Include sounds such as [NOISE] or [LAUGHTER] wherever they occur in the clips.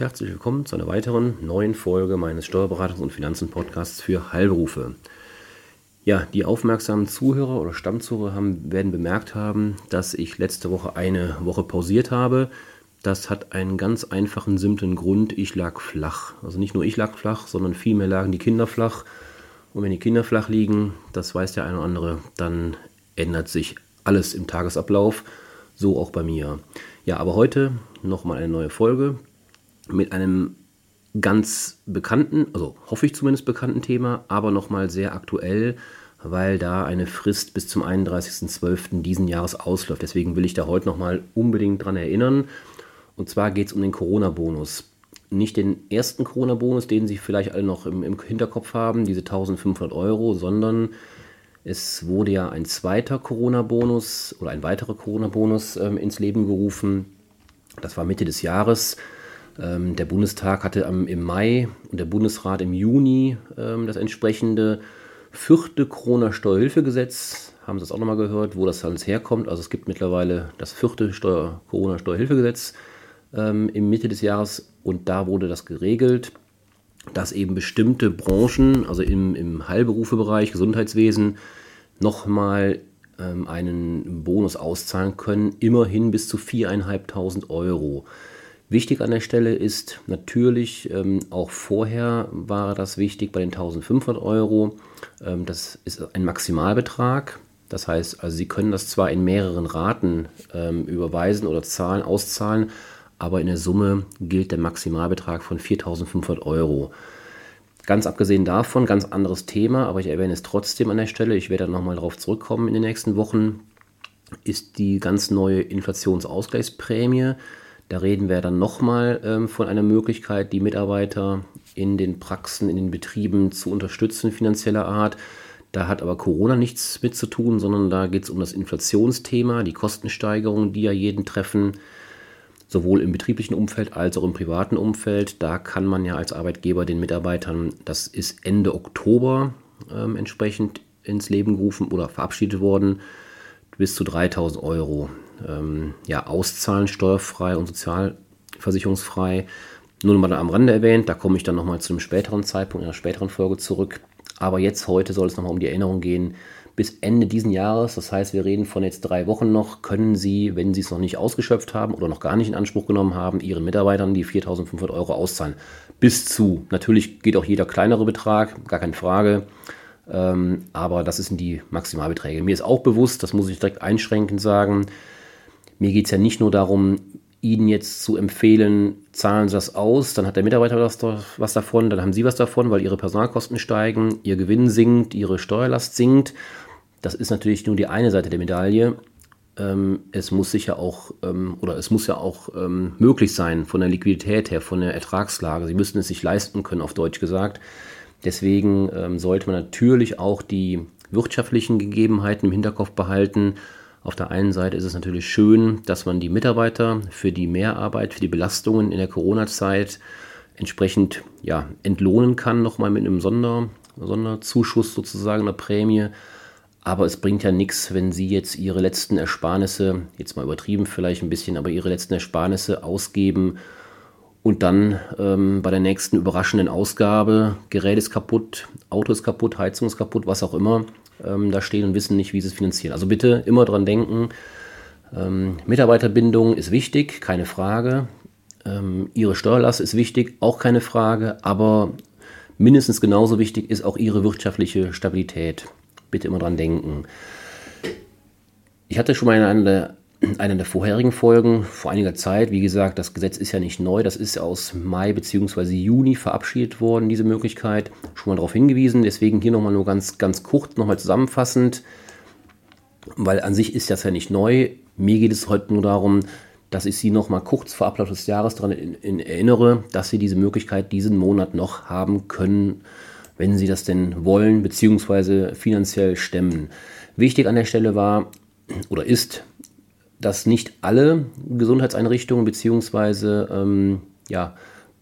Herzlich willkommen zu einer weiteren neuen Folge meines Steuerberatungs- und Finanzen-Podcasts für Heilberufe. Ja, die aufmerksamen Zuhörer oder Stammzuhörer haben, werden bemerkt haben, dass ich letzte Woche eine Woche pausiert habe. Das hat einen ganz einfachen, simplen Grund. Ich lag flach. Also nicht nur ich lag flach, sondern vielmehr lagen die Kinder flach. Und wenn die Kinder flach liegen, das weiß der eine oder andere, dann ändert sich alles im Tagesablauf. So auch bei mir. Ja, aber heute nochmal eine neue Folge mit einem ganz bekannten, also hoffe ich zumindest bekannten Thema, aber nochmal sehr aktuell, weil da eine Frist bis zum 31.12. diesen Jahres ausläuft. Deswegen will ich da heute nochmal unbedingt dran erinnern. Und zwar geht es um den Corona-Bonus. Nicht den ersten Corona-Bonus, den Sie vielleicht alle noch im, im Hinterkopf haben, diese 1500 Euro, sondern es wurde ja ein zweiter Corona-Bonus oder ein weiterer Corona-Bonus ähm, ins Leben gerufen. Das war Mitte des Jahres. Ähm, der Bundestag hatte im Mai und der Bundesrat im Juni ähm, das entsprechende vierte Corona-Steuerhilfegesetz, haben Sie das auch nochmal gehört, wo das alles herkommt. Also es gibt mittlerweile das vierte Corona-Steuerhilfegesetz ähm, im Mitte des Jahres und da wurde das geregelt, dass eben bestimmte Branchen, also im, im Heilberufebereich, Gesundheitswesen, nochmal ähm, einen Bonus auszahlen können, immerhin bis zu 4.500 Euro. Wichtig an der Stelle ist natürlich, ähm, auch vorher war das wichtig bei den 1500 Euro. Ähm, das ist ein Maximalbetrag. Das heißt, also Sie können das zwar in mehreren Raten ähm, überweisen oder zahlen, auszahlen, aber in der Summe gilt der Maximalbetrag von 4500 Euro. Ganz abgesehen davon, ganz anderes Thema, aber ich erwähne es trotzdem an der Stelle, ich werde nochmal darauf zurückkommen in den nächsten Wochen, ist die ganz neue Inflationsausgleichsprämie. Da reden wir dann nochmal ähm, von einer Möglichkeit, die Mitarbeiter in den Praxen, in den Betrieben zu unterstützen, finanzieller Art. Da hat aber Corona nichts mit zu tun, sondern da geht es um das Inflationsthema, die Kostensteigerungen, die ja jeden treffen, sowohl im betrieblichen Umfeld als auch im privaten Umfeld. Da kann man ja als Arbeitgeber den Mitarbeitern, das ist Ende Oktober ähm, entsprechend ins Leben gerufen oder verabschiedet worden, bis zu 3000 Euro ähm, ja, auszahlen, steuerfrei und sozialversicherungsfrei. Nur mal am Rande erwähnt, da komme ich dann nochmal zu einem späteren Zeitpunkt, in einer späteren Folge zurück. Aber jetzt, heute soll es nochmal um die Erinnerung gehen. Bis Ende diesen Jahres, das heißt, wir reden von jetzt drei Wochen noch, können Sie, wenn Sie es noch nicht ausgeschöpft haben oder noch gar nicht in Anspruch genommen haben, Ihren Mitarbeitern die 4.500 Euro auszahlen. Bis zu, natürlich geht auch jeder kleinere Betrag, gar keine Frage. Ähm, aber das sind die Maximalbeträge. Mir ist auch bewusst, das muss ich direkt einschränkend sagen, mir geht es ja nicht nur darum, Ihnen jetzt zu empfehlen, zahlen Sie das aus, dann hat der Mitarbeiter was, was davon, dann haben Sie was davon, weil Ihre Personalkosten steigen, Ihr Gewinn sinkt, Ihre Steuerlast sinkt. Das ist natürlich nur die eine Seite der Medaille. Ähm, es muss sicher auch, ähm, oder es muss ja auch ähm, möglich sein von der Liquidität her, von der Ertragslage. Sie müssen es sich leisten können, auf Deutsch gesagt. Deswegen sollte man natürlich auch die wirtschaftlichen Gegebenheiten im Hinterkopf behalten auf der einen Seite ist es natürlich schön, dass man die Mitarbeiter für die Mehrarbeit, für die Belastungen in der Corona-Zeit entsprechend ja, entlohnen kann, nochmal mit einem Sonder, Sonderzuschuss sozusagen, einer Prämie. Aber es bringt ja nichts, wenn Sie jetzt Ihre letzten Ersparnisse, jetzt mal übertrieben vielleicht ein bisschen, aber Ihre letzten Ersparnisse ausgeben und dann ähm, bei der nächsten überraschenden Ausgabe, Gerät ist kaputt, Auto ist kaputt, Heizung ist kaputt, was auch immer, ähm, da stehen und wissen nicht, wie sie es finanzieren. Also bitte immer dran denken, ähm, Mitarbeiterbindung ist wichtig, keine Frage. Ähm, ihre Steuerlast ist wichtig, auch keine Frage. Aber mindestens genauso wichtig ist auch ihre wirtschaftliche Stabilität. Bitte immer dran denken. Ich hatte schon mal in einer einer der vorherigen Folgen vor einiger Zeit. Wie gesagt, das Gesetz ist ja nicht neu, das ist aus Mai bzw. Juni verabschiedet worden, diese Möglichkeit. Schon mal darauf hingewiesen, deswegen hier nochmal nur ganz, ganz kurz, nochmal zusammenfassend, weil an sich ist das ja nicht neu. Mir geht es heute nur darum, dass ich Sie nochmal kurz vor Ablauf des Jahres daran in, in erinnere, dass Sie diese Möglichkeit diesen Monat noch haben können, wenn Sie das denn wollen, bzw. finanziell stemmen. Wichtig an der Stelle war oder ist, dass nicht alle Gesundheitseinrichtungen bzw. Ähm, ja,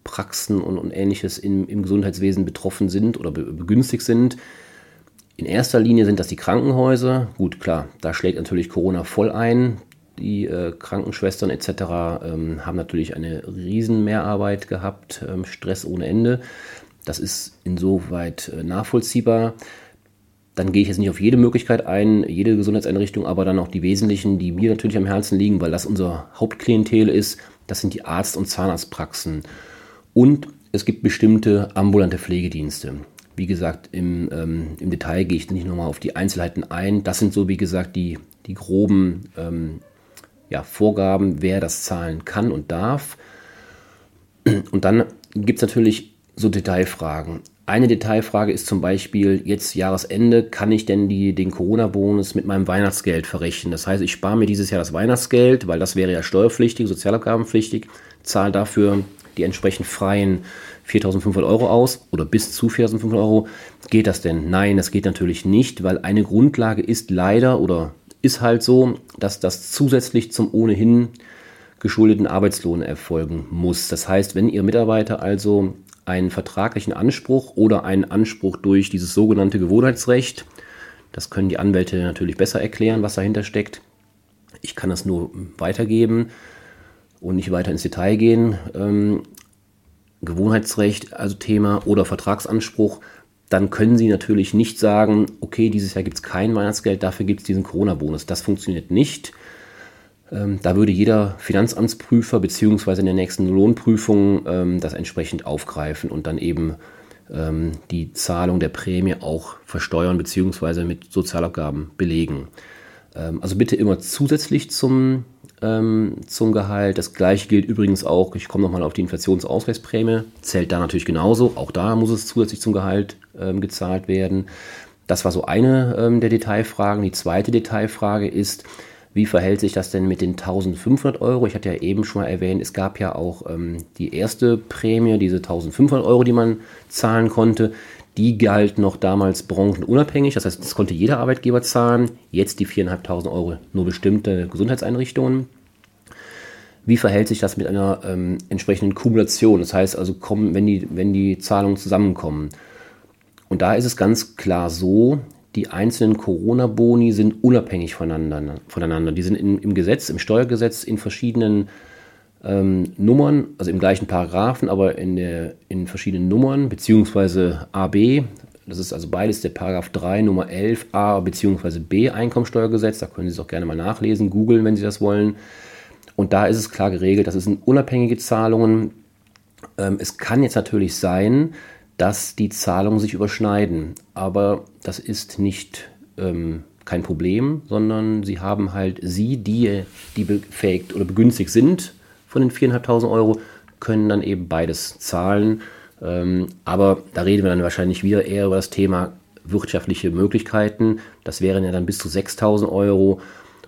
Praxen und, und ähnliches im, im Gesundheitswesen betroffen sind oder be begünstigt sind. In erster Linie sind das die Krankenhäuser. Gut, klar, da schlägt natürlich Corona voll ein. Die äh, Krankenschwestern etc. Ähm, haben natürlich eine riesen Mehrarbeit gehabt, ähm, Stress ohne Ende. Das ist insoweit äh, nachvollziehbar. Dann gehe ich jetzt nicht auf jede Möglichkeit ein, jede Gesundheitseinrichtung, aber dann auch die wesentlichen, die mir natürlich am Herzen liegen, weil das unser Hauptklientel ist. Das sind die Arzt- und Zahnarztpraxen. Und es gibt bestimmte ambulante Pflegedienste. Wie gesagt, im, ähm, im Detail gehe ich nicht nochmal auf die Einzelheiten ein. Das sind so, wie gesagt, die, die groben ähm, ja, Vorgaben, wer das zahlen kann und darf. Und dann gibt es natürlich so Detailfragen. Eine Detailfrage ist zum Beispiel, jetzt Jahresende, kann ich denn die, den Corona-Bonus mit meinem Weihnachtsgeld verrechnen? Das heißt, ich spare mir dieses Jahr das Weihnachtsgeld, weil das wäre ja steuerpflichtig, sozialabgabenpflichtig, zahle dafür die entsprechend freien 4.500 Euro aus oder bis zu 4.500 Euro. Geht das denn? Nein, das geht natürlich nicht, weil eine Grundlage ist leider oder ist halt so, dass das zusätzlich zum ohnehin geschuldeten Arbeitslohn erfolgen muss. Das heißt, wenn Ihr Mitarbeiter also einen vertraglichen Anspruch oder einen Anspruch durch dieses sogenannte Gewohnheitsrecht. Das können die Anwälte natürlich besser erklären, was dahinter steckt. Ich kann das nur weitergeben und nicht weiter ins Detail gehen. Ähm, Gewohnheitsrecht, also Thema oder Vertragsanspruch, dann können Sie natürlich nicht sagen, okay, dieses Jahr gibt es kein Weihnachtsgeld, dafür gibt es diesen Corona-Bonus. Das funktioniert nicht. Ähm, da würde jeder Finanzamtsprüfer beziehungsweise in der nächsten Lohnprüfung ähm, das entsprechend aufgreifen und dann eben ähm, die Zahlung der Prämie auch versteuern beziehungsweise mit Sozialabgaben belegen. Ähm, also bitte immer zusätzlich zum, ähm, zum Gehalt. Das gleiche gilt übrigens auch, ich komme nochmal auf die Inflationsausgleichsprämie, zählt da natürlich genauso. Auch da muss es zusätzlich zum Gehalt ähm, gezahlt werden. Das war so eine der Detailfragen. Die zweite Detailfrage ist, wie verhält sich das denn mit den 1500 Euro? Ich hatte ja eben schon mal erwähnt, es gab ja auch ähm, die erste Prämie, diese 1500 Euro, die man zahlen konnte. Die galt noch damals branchenunabhängig, das heißt, das konnte jeder Arbeitgeber zahlen. Jetzt die 4.500 Euro nur bestimmte Gesundheitseinrichtungen. Wie verhält sich das mit einer ähm, entsprechenden Kumulation? Das heißt also, kommen, wenn, die, wenn die Zahlungen zusammenkommen. Und da ist es ganz klar so, die einzelnen Corona-Boni sind unabhängig voneinander. voneinander. Die sind in, im Gesetz, im Steuergesetz in verschiedenen ähm, Nummern, also im gleichen Paragraphen, aber in, der, in verschiedenen Nummern, beziehungsweise AB, das ist also beides der Paragraph 3, Nummer 11, A bzw. B Einkommensteuergesetz. Da können Sie es auch gerne mal nachlesen, googeln, wenn Sie das wollen. Und da ist es klar geregelt, das sind unabhängige Zahlungen. Ähm, es kann jetzt natürlich sein, dass die Zahlungen sich überschneiden. Aber das ist nicht ähm, kein Problem, sondern sie haben halt sie, die, die befähigt oder begünstigt sind von den 4.500 Euro, können dann eben beides zahlen. Ähm, aber da reden wir dann wahrscheinlich wieder eher über das Thema wirtschaftliche Möglichkeiten. Das wären ja dann bis zu 6.000 Euro.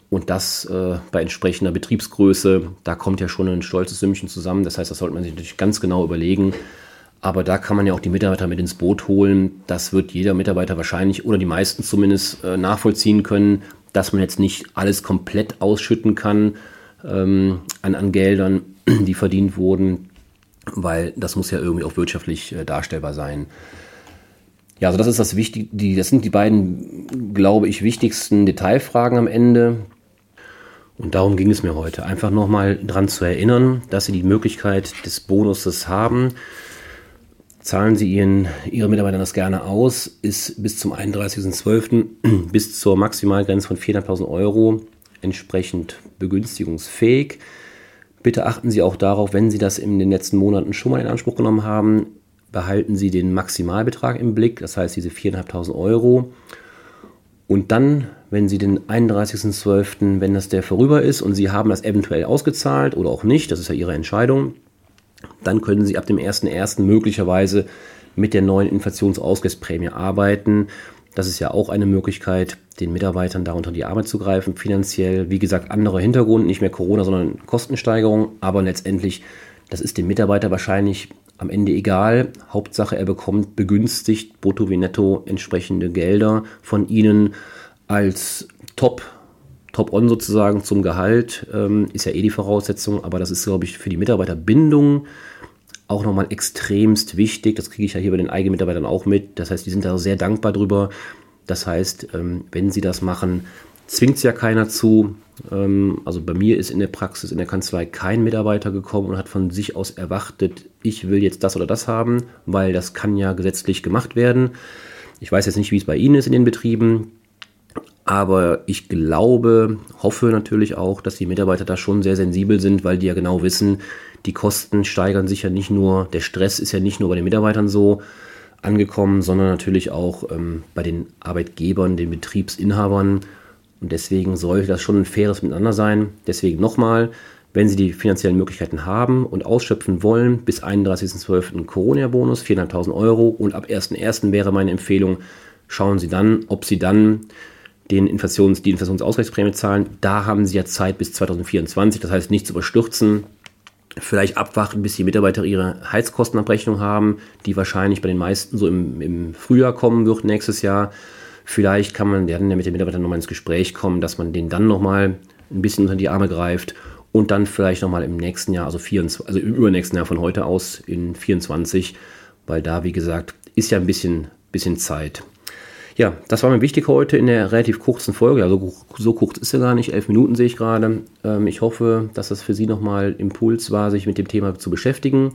Und das äh, bei entsprechender Betriebsgröße, da kommt ja schon ein stolzes Sümmchen zusammen. Das heißt, das sollte man sich natürlich ganz genau überlegen, aber da kann man ja auch die Mitarbeiter mit ins Boot holen. Das wird jeder Mitarbeiter wahrscheinlich oder die meisten zumindest äh, nachvollziehen können, dass man jetzt nicht alles komplett ausschütten kann ähm, an, an Geldern, [CLEARS THROAT] die verdient wurden, weil das muss ja irgendwie auch wirtschaftlich äh, darstellbar sein. Ja, also das ist das Wichtige, die, das sind die beiden, glaube ich, wichtigsten Detailfragen am Ende. Und darum ging es mir heute. Einfach nochmal dran zu erinnern, dass Sie die Möglichkeit des Bonuses haben Zahlen Sie Ihren, Ihre Mitarbeiter das gerne aus, ist bis zum 31.12. [CLEARS THROAT] bis zur Maximalgrenze von 400.000 Euro entsprechend begünstigungsfähig. Bitte achten Sie auch darauf, wenn Sie das in den letzten Monaten schon mal in Anspruch genommen haben, behalten Sie den Maximalbetrag im Blick, das heißt diese 4.500 Euro. Und dann, wenn Sie den 31.12., wenn das der vorüber ist und Sie haben das eventuell ausgezahlt oder auch nicht, das ist ja Ihre Entscheidung, dann können Sie ab dem 01.01. möglicherweise mit der neuen Inflationsausgleichsprämie arbeiten. Das ist ja auch eine Möglichkeit, den Mitarbeitern darunter die Arbeit zu greifen. Finanziell, wie gesagt, anderer Hintergrund, nicht mehr Corona, sondern Kostensteigerung. Aber letztendlich, das ist dem Mitarbeiter wahrscheinlich am Ende egal. Hauptsache, er bekommt begünstigt brutto wie netto entsprechende Gelder von Ihnen als Top Top-on sozusagen zum Gehalt ähm, ist ja eh die Voraussetzung, aber das ist, glaube ich, für die Mitarbeiterbindung auch nochmal extremst wichtig. Das kriege ich ja hier bei den eigenen Mitarbeitern auch mit. Das heißt, die sind da sehr dankbar drüber. Das heißt, ähm, wenn sie das machen, zwingt es ja keiner zu. Ähm, also bei mir ist in der Praxis, in der Kanzlei kein Mitarbeiter gekommen und hat von sich aus erwartet, ich will jetzt das oder das haben, weil das kann ja gesetzlich gemacht werden. Ich weiß jetzt nicht, wie es bei Ihnen ist in den Betrieben, aber ich glaube, hoffe natürlich auch, dass die Mitarbeiter da schon sehr sensibel sind, weil die ja genau wissen, die Kosten steigern sich ja nicht nur, der Stress ist ja nicht nur bei den Mitarbeitern so angekommen, sondern natürlich auch ähm, bei den Arbeitgebern, den Betriebsinhabern. Und deswegen sollte das schon ein faires Miteinander sein. Deswegen nochmal, wenn Sie die finanziellen Möglichkeiten haben und ausschöpfen wollen, bis 31.12. ein Corona-Bonus, 4.500 Euro. Und ab 1.1. wäre meine Empfehlung, schauen Sie dann, ob Sie dann den Inflations, die Inflationsausgleichsprämie zahlen. Da haben Sie ja Zeit bis 2024, das heißt nicht zu überstürzen. Vielleicht abwarten, bis die Mitarbeiter ihre Heizkostenabrechnung haben, die wahrscheinlich bei den meisten so im, im Frühjahr kommen wird nächstes Jahr. Vielleicht kann man dann ja mit den Mitarbeitern nochmal ins Gespräch kommen, dass man den dann nochmal ein bisschen unter die Arme greift und dann vielleicht nochmal im nächsten Jahr, also, 24, also im übernächsten Jahr von heute aus in 24, weil da, wie gesagt, ist ja ein bisschen, bisschen Zeit. Ja, das war mir wichtig heute in der relativ kurzen Folge. Also so kurz ist sie gar nicht, elf Minuten sehe ich gerade. Ähm, ich hoffe, dass das für Sie nochmal Impuls war, sich mit dem Thema zu beschäftigen.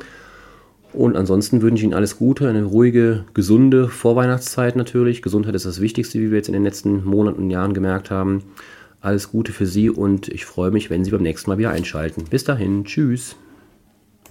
Und ansonsten wünsche ich Ihnen alles Gute, eine ruhige, gesunde Vorweihnachtszeit natürlich. Gesundheit ist das Wichtigste, wie wir jetzt in den letzten Monaten und Jahren gemerkt haben. Alles Gute für Sie und ich freue mich, wenn Sie beim nächsten Mal wieder einschalten. Bis dahin, tschüss.